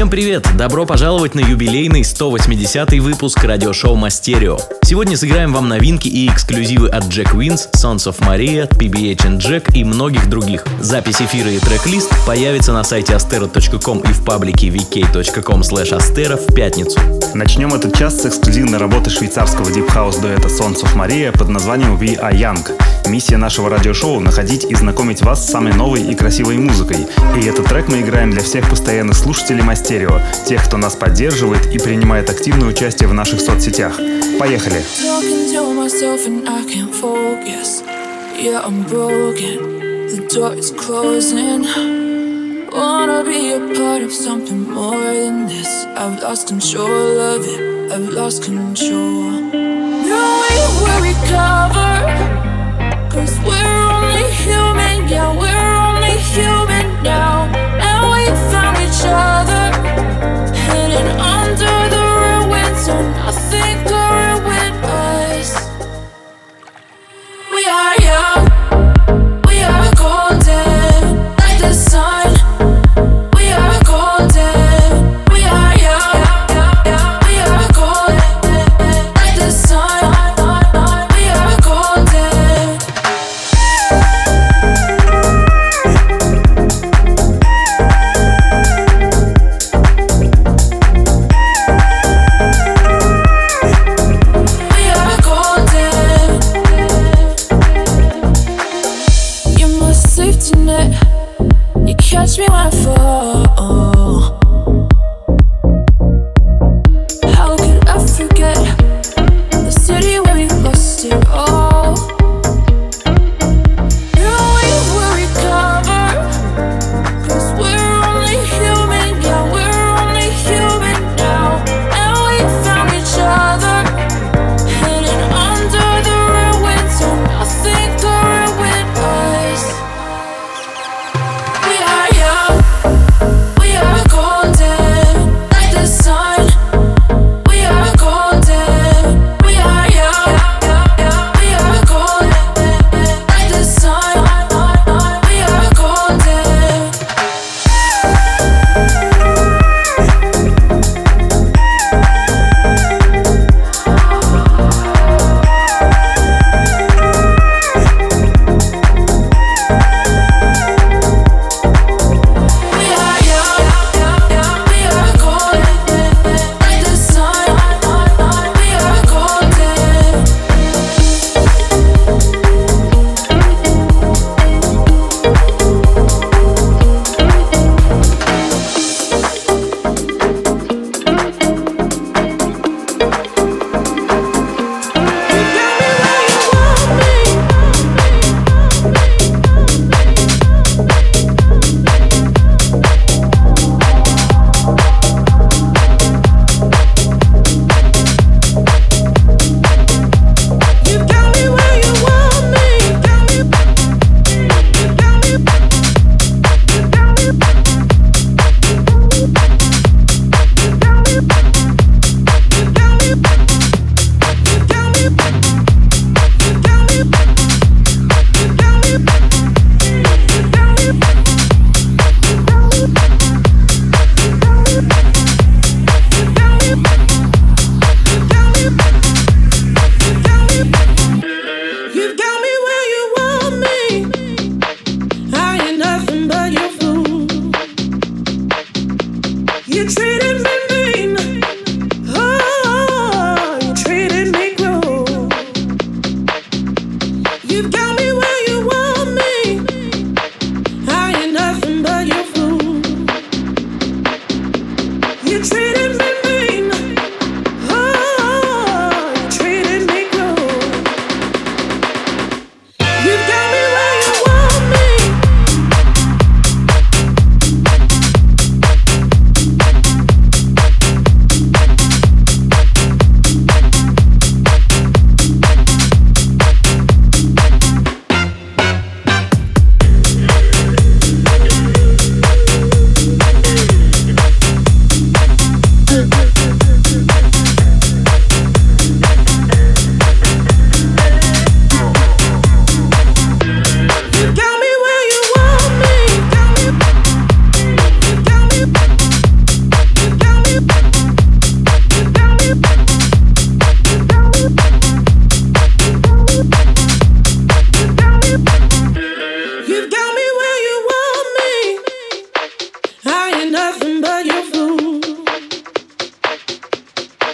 Всем привет! Добро пожаловать на юбилейный 180 выпуск радиошоу Мастерио. Сегодня сыграем вам новинки и эксклюзивы от Jack Wins, Sons of Maria, PBH and Jack и многих других. Запись эфира и трек-лист появится на сайте astero.com и в паблике vk.com asteor в пятницу. Начнем этот час с эксклюзивной работы швейцарского deep house дуэта Sons of Maria под названием We Are Young. Миссия нашего радиошоу — находить и знакомить вас с самой новой и красивой музыкой. И этот трек мы играем для всех постоянных слушателей Asteor, тех, кто нас поддерживает и принимает активное участие в наших соцсетях. Поехали! Wanna be a part of something more than this. I've lost control of it. I've lost control. No, we will recover. Cause we're only human, yeah, we're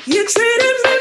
You treated me.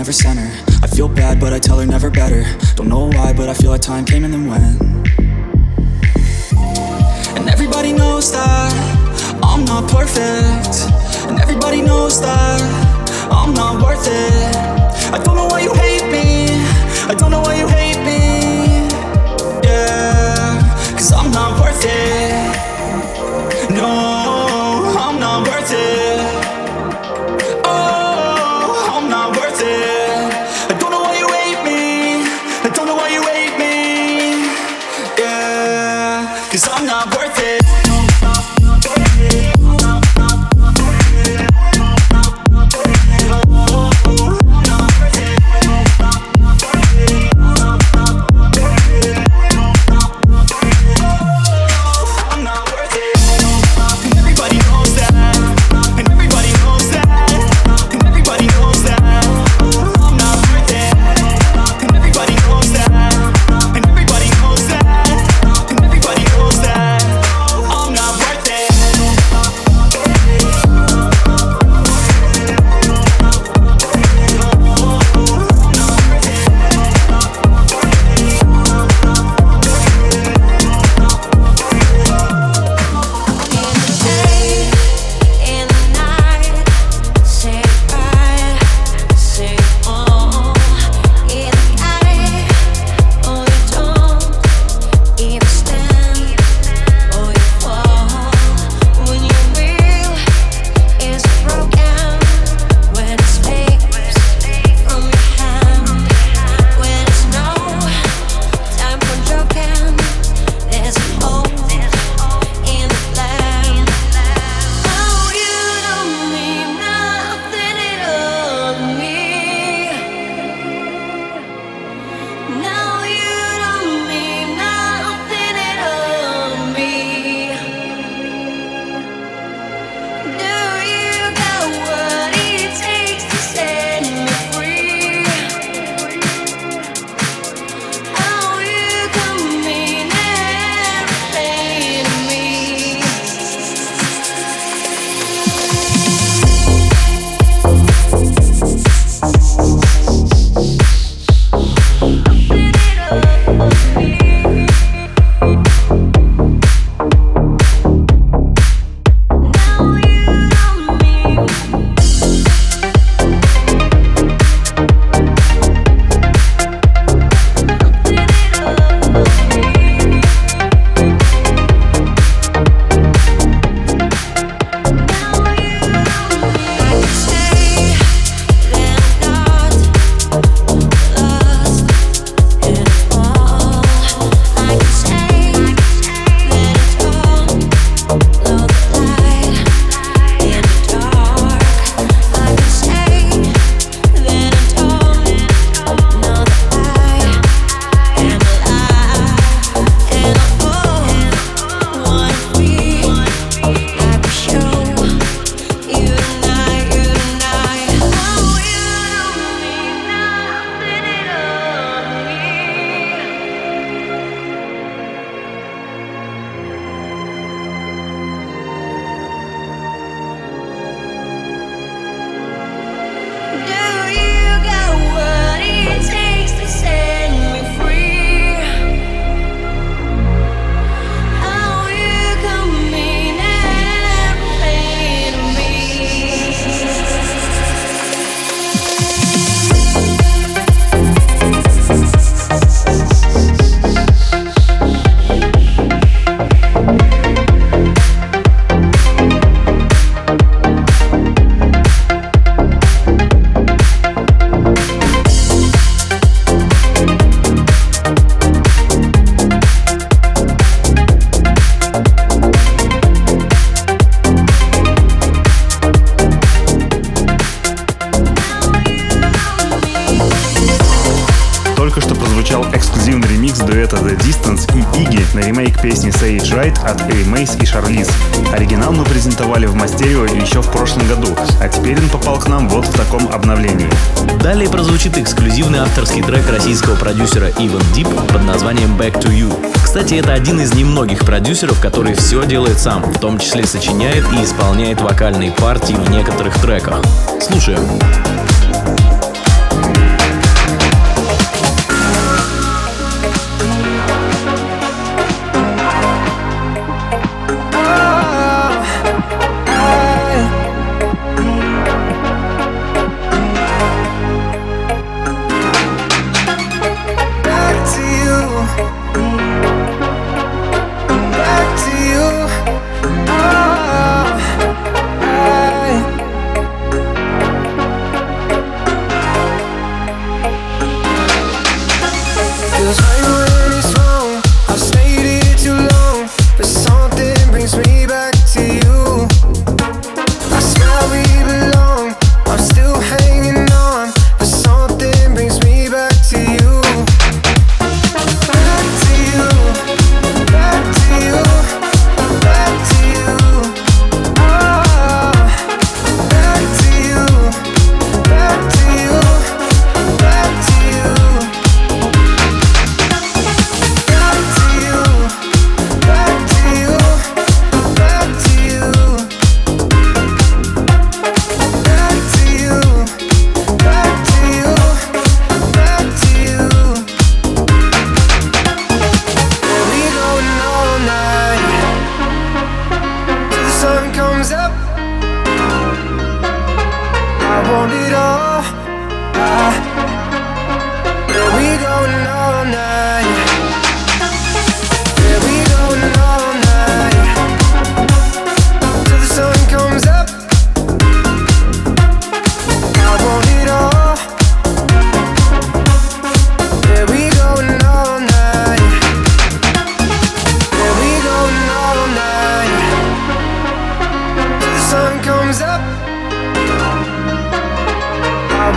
never center. I feel bad, but I tell her never better. Don't know why, but I feel like time came and then went. And everybody knows that I'm not perfect. And everybody knows that I'm not worth it. I don't know why you hate me. I don't know why you hate me. Yeah, cause I'm not worth it. Один из немногих продюсеров, который все делает сам, в том числе сочиняет и исполняет вокальные партии в некоторых треках. Слушаем.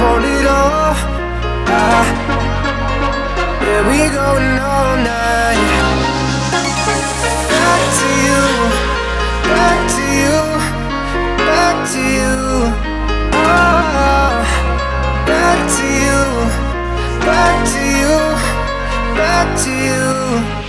hold it all. Ah, yeah, we going all night. Back to you, back to you, back to you. Oh, back to you, back to you, back to you.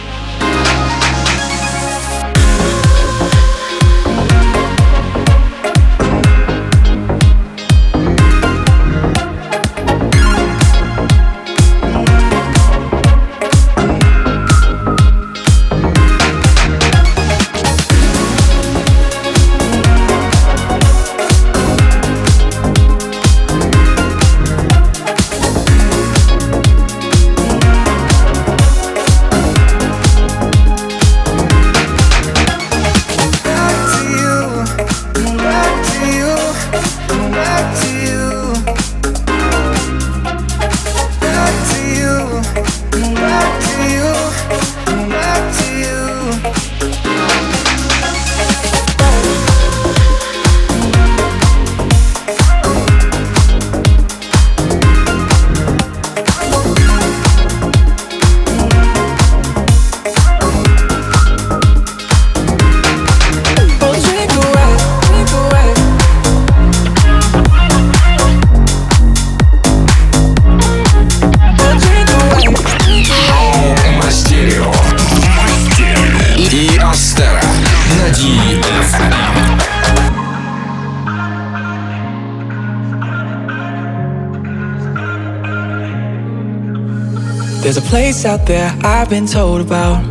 Out there I've been told about.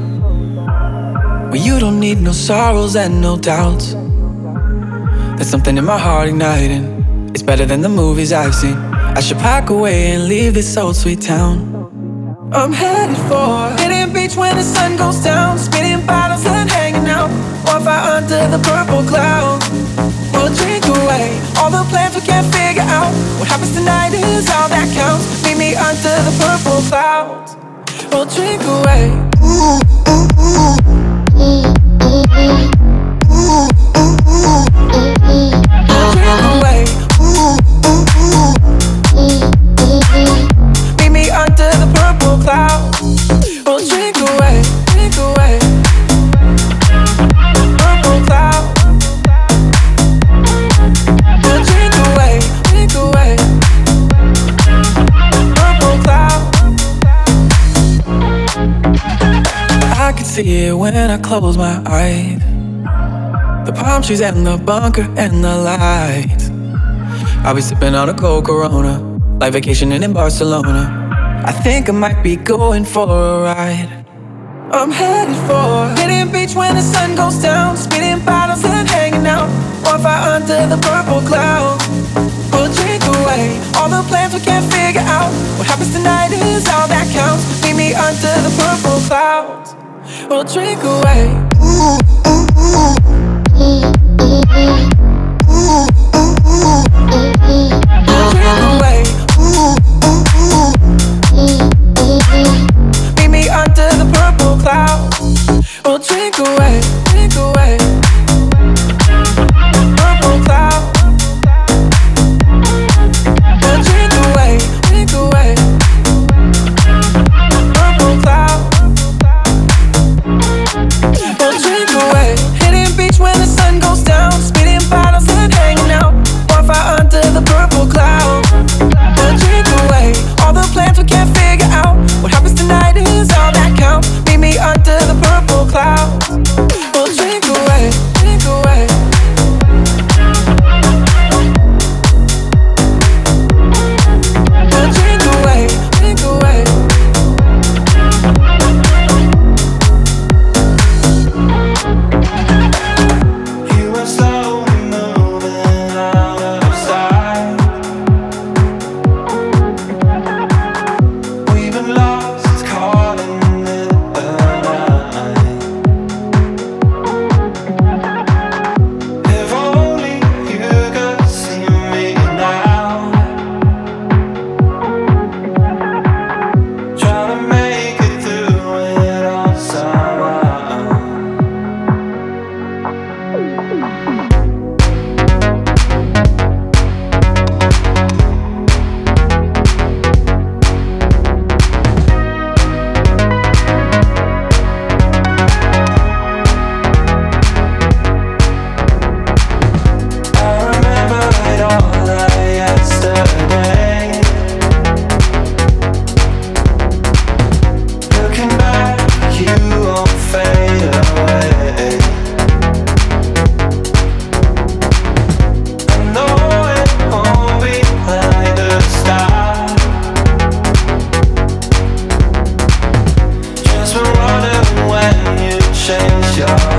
Where you don't need no sorrows and no doubts There's something in my heart igniting. It's better than the movies I've seen. I should pack away and leave this old sweet town. I'm headed for Hidden beach when the sun goes down. Spinning bottles and hanging out. Bonfire under the purple cloud. We'll drink away All the plans we can't figure out. What happens tonight is all that counts. Meet me under the purple clouds We'll drink away. Ooh, ooh, ooh. See it when I close my eyes. The palm trees and the bunker and the lights. I'll be sipping on a cold Corona, like vacationing in Barcelona. I think I might be going for a ride. I'm headed for Hidden beach when the sun goes down Speeding bottles and hanging out Bonfire under the purple cloud We'll drink away All the plans we can't figure out What happens tonight is all that counts Meet me under the purple clouds We'll drink away drink away Meet me under the purple clouds. We'll drink away. Sure.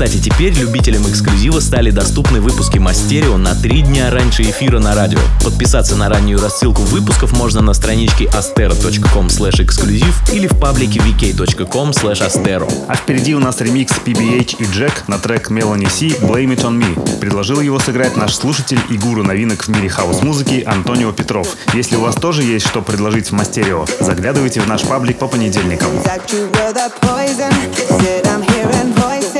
Кстати, теперь любителям эксклюзива стали доступны выпуски Мастерио на три дня раньше эфира на радио. Подписаться на раннюю рассылку выпусков можно на страничке astero.com exclusive или в паблике vk.com astero. А впереди у нас ремикс PBH и Джек на трек Melanie C Blame It On Me. Предложил его сыграть наш слушатель и гуру новинок в мире хаос-музыки Антонио Петров. Если у вас тоже есть что предложить в Мастерио, заглядывайте в наш паблик по понедельникам. You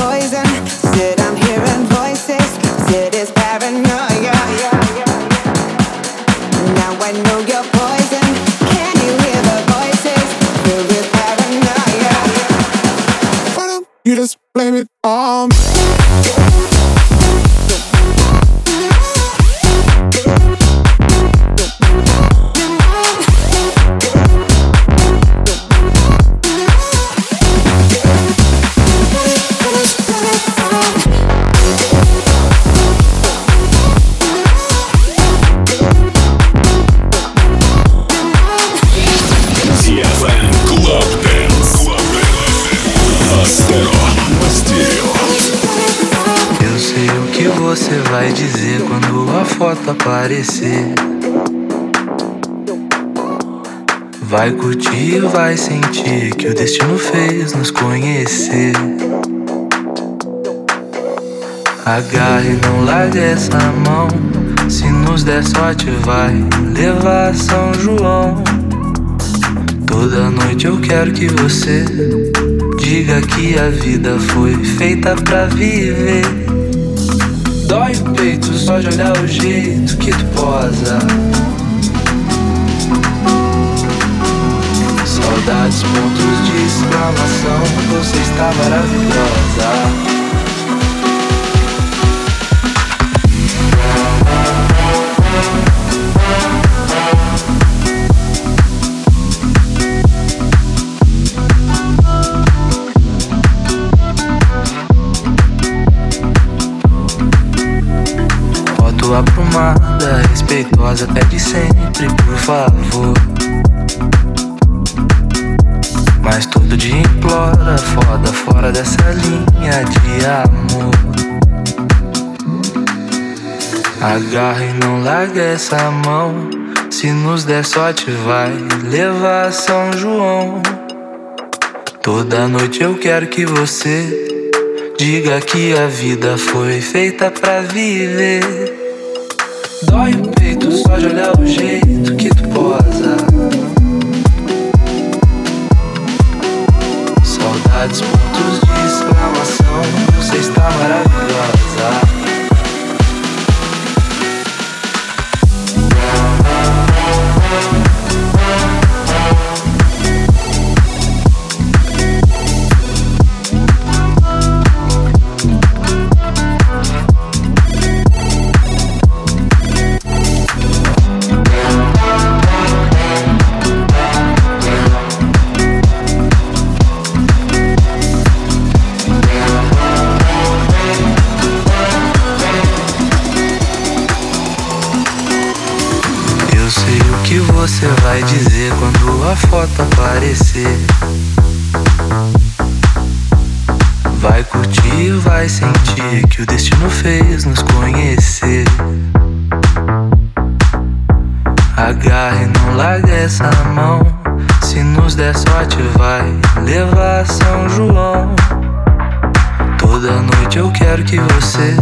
pra viver. Respeitosa até de sempre, por favor. Mas todo dia implora, foda fora dessa linha de amor. Agarra e não larga essa mão. Se nos der sorte, vai levar São João. Toda noite eu quero que você diga que a vida foi feita pra viver pode olhar o jeito. Vai levar São João. Toda noite eu quero que você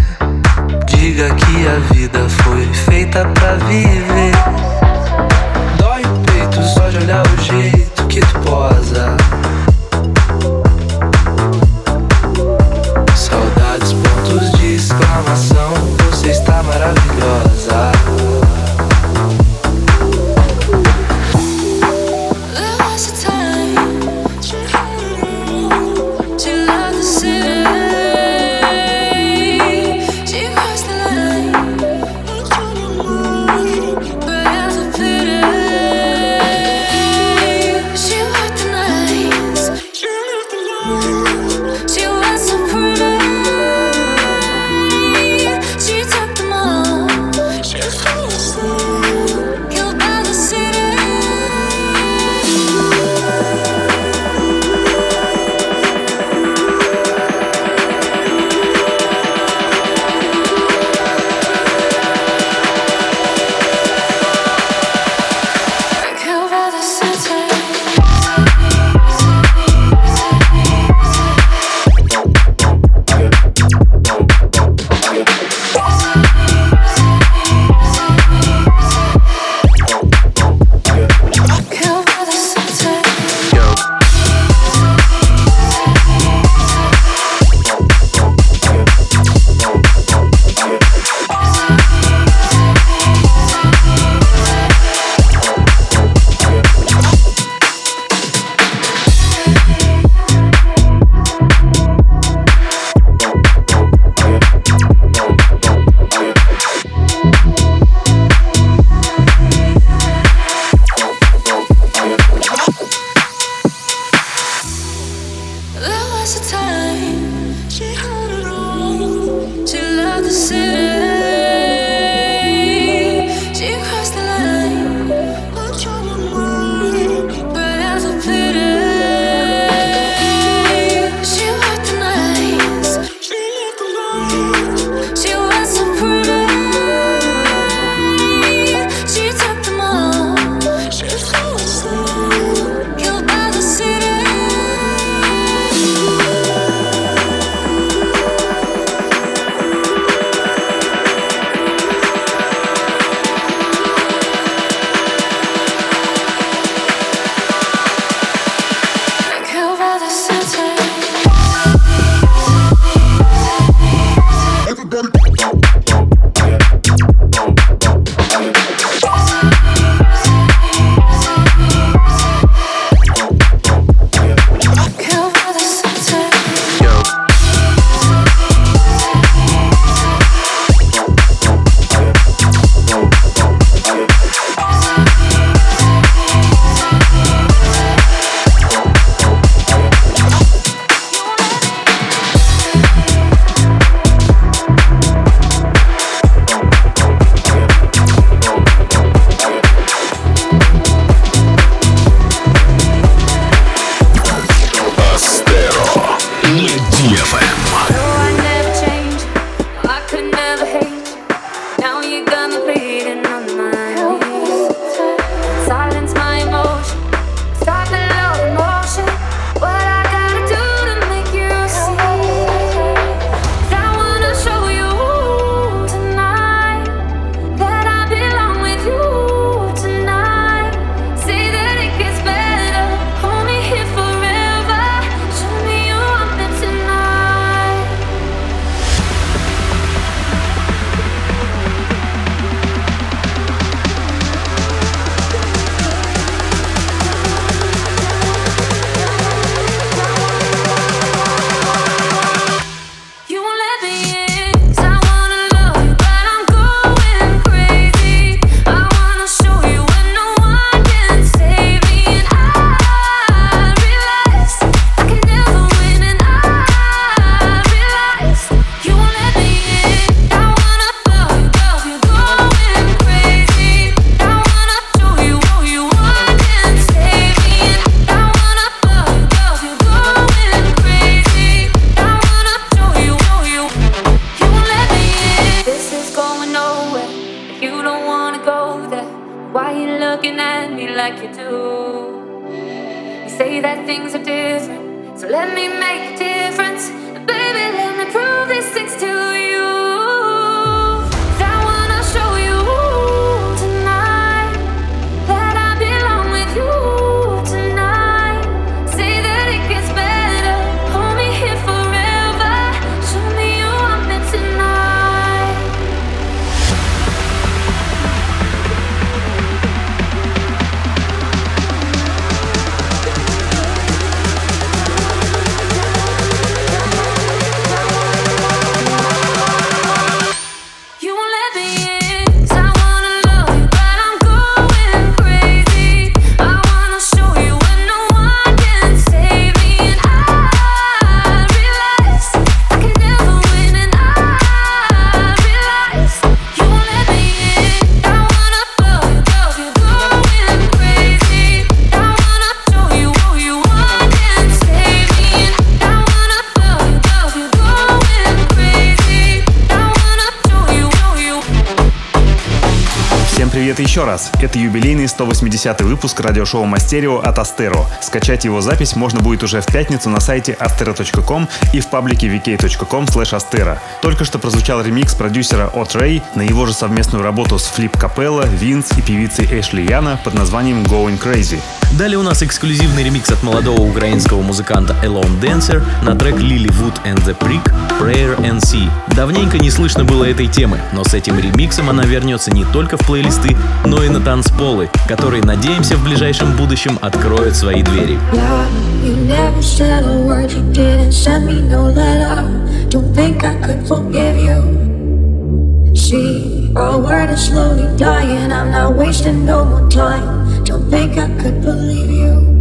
diga que a vida foi feita pra viver. Dói o peito só de olhar o jeito этой Еще раз, это юбилейный 180 выпуск радиошоу Мастерио от Астеро. Скачать его запись можно будет уже в пятницу на сайте astero.com и в паблике vk.com astero. Только что прозвучал ремикс продюсера от Рэй на его же совместную работу с Флип Капелла, Винс и певицей Эшли Яна под названием Going Crazy. Далее у нас эксклюзивный ремикс от молодого украинского музыканта Alone Dancer на трек Lily Wood and the Prick Prayer and Sea. Давненько не слышно было этой темы, но с этим ремиксом она вернется не только в плейлисты, но и на танцполы, которые, надеемся, в ближайшем будущем откроют свои двери. See, our word is slowly dying. I'm not wasting no more time. Don't think I could believe you.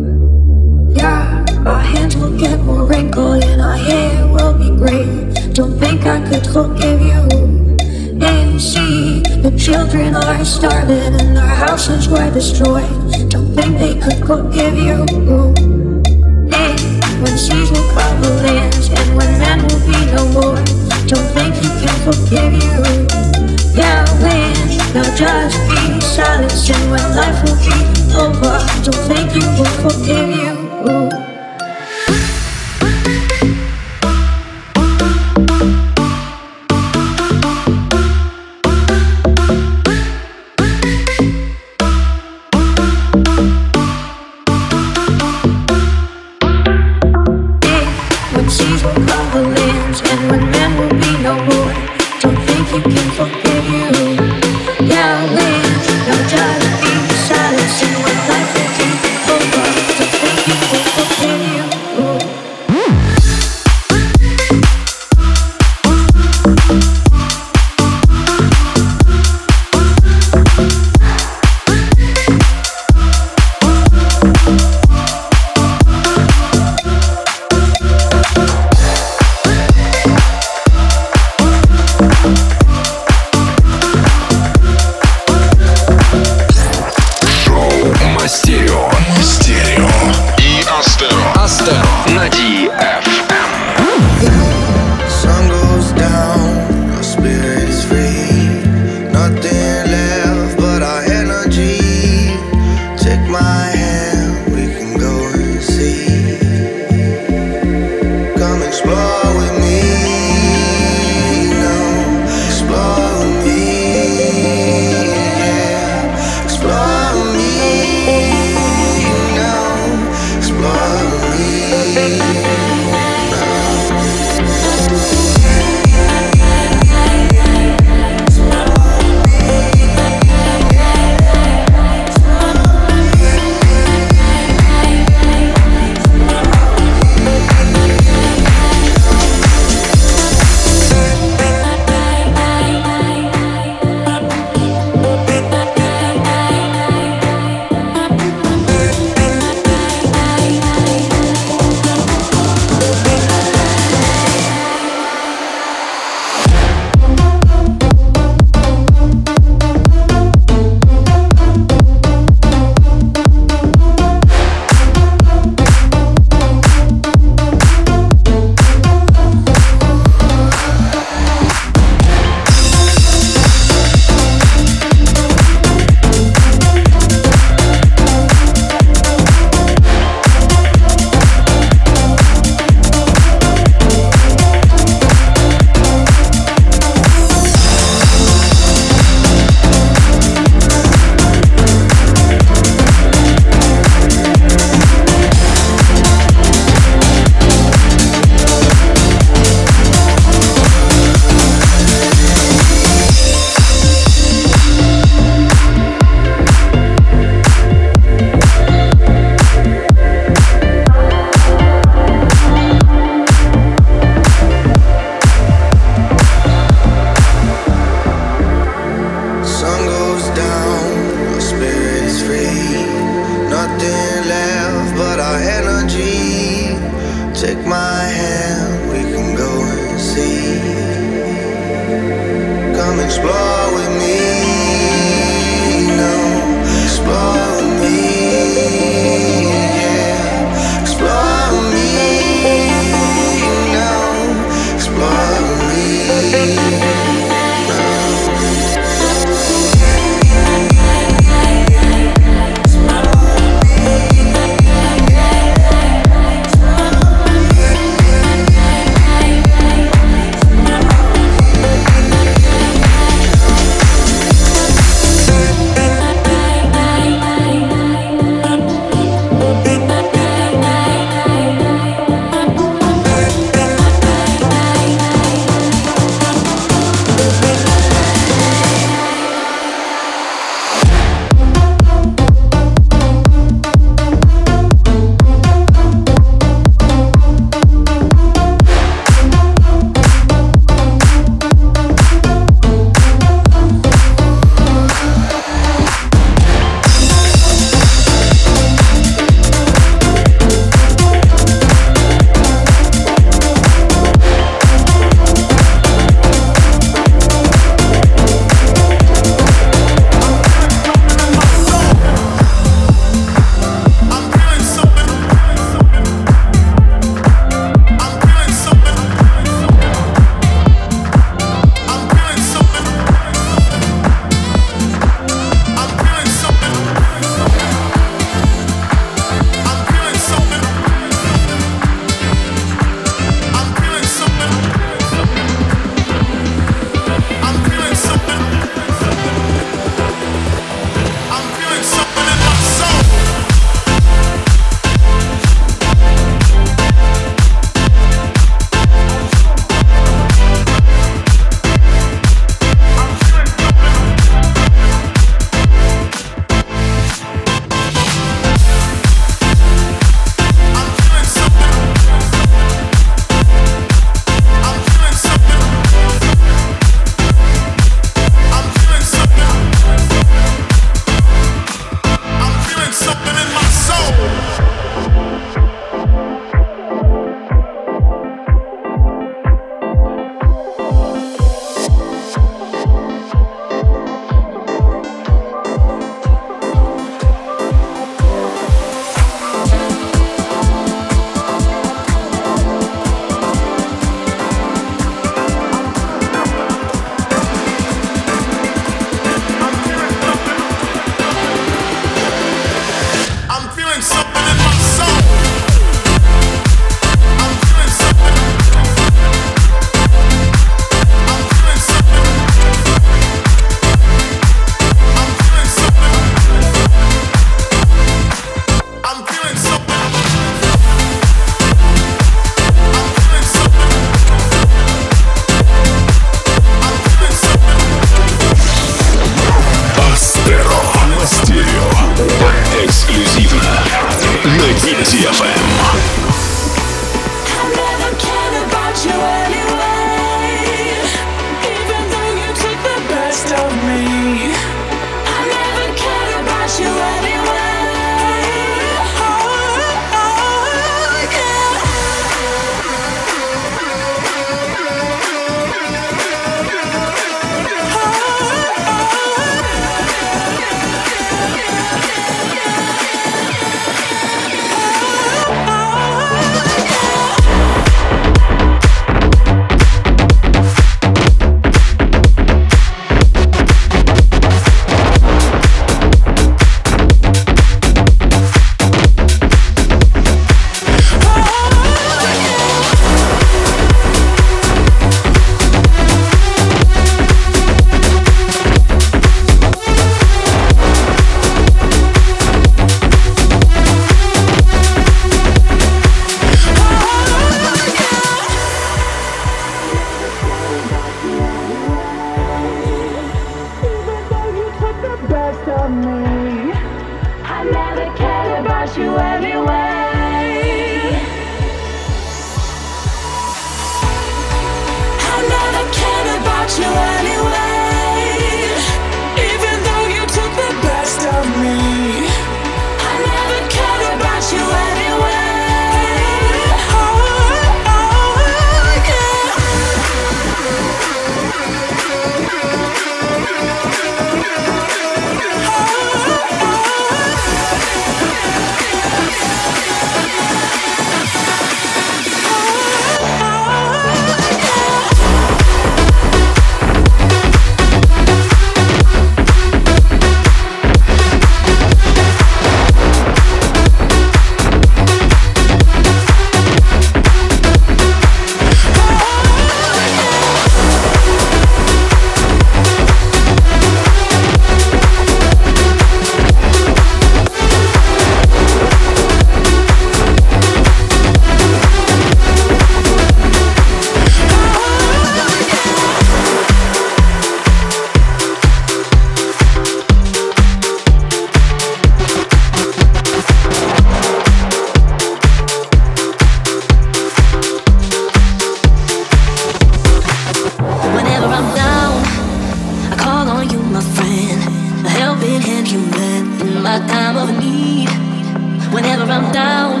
Whenever I'm down,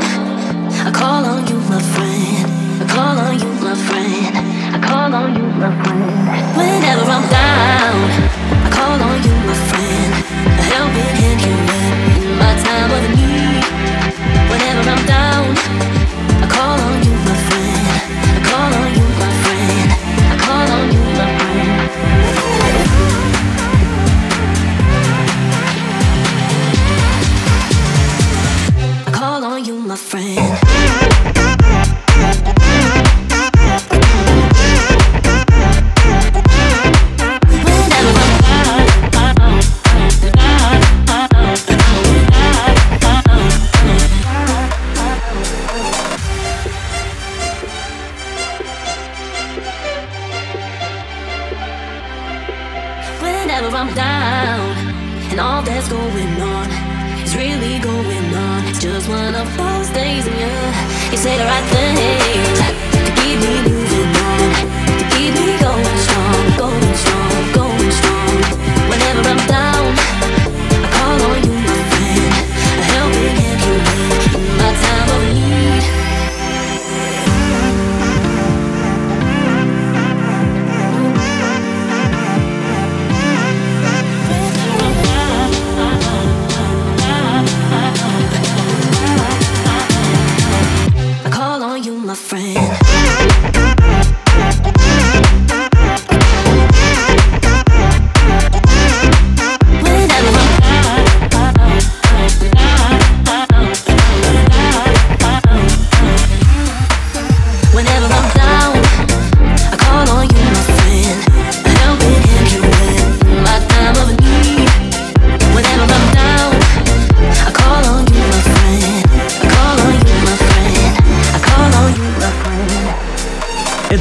I call on you, my friend. I call on you, my friend. I call on you, my friend. Whenever I'm down, I call on you, my friend. A helping hand you in my time of need. Whenever I'm down, I call on you,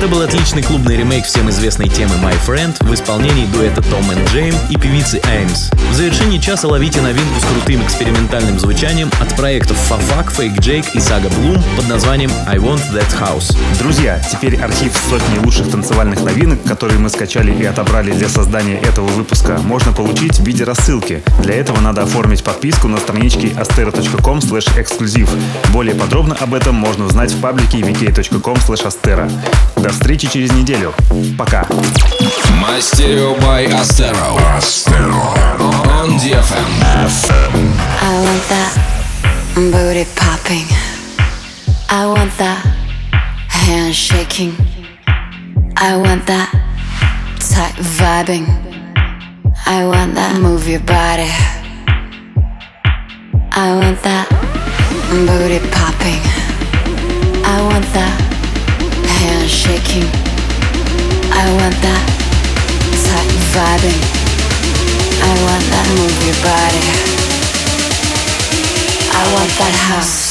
Это был отличный клубный ремейк всем известной темы My Friend в исполнении дуэта Том и Джейм и певицы Эймс. В завершении часа ловите новинку с крутым экспериментальным звучанием от проектов Фафак, Fake Jake и Сага Bloom под названием I Want That House. Друзья, теперь архив сотни лучших танцевальных новинок, которые мы скачали и отобрали для создания этого выпуска, можно получить в виде рассылки. Для этого надо оформить подписку на страничке astera.com эксклюзив. Более подробно об этом можно узнать в паблике vk.com astera. До встречи через неделю. Пока. Мастерио by Astero. On DFM. I want that booty popping. I want that hand shaking. I want that tight vibing. I want that move your body. I want that booty popping. I want that hand shaking. I want that tight vibing. I want that move your body. I want that house.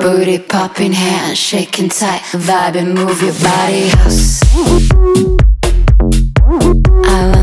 Booty popping, hand shaking tight, vibing, move your body. House. I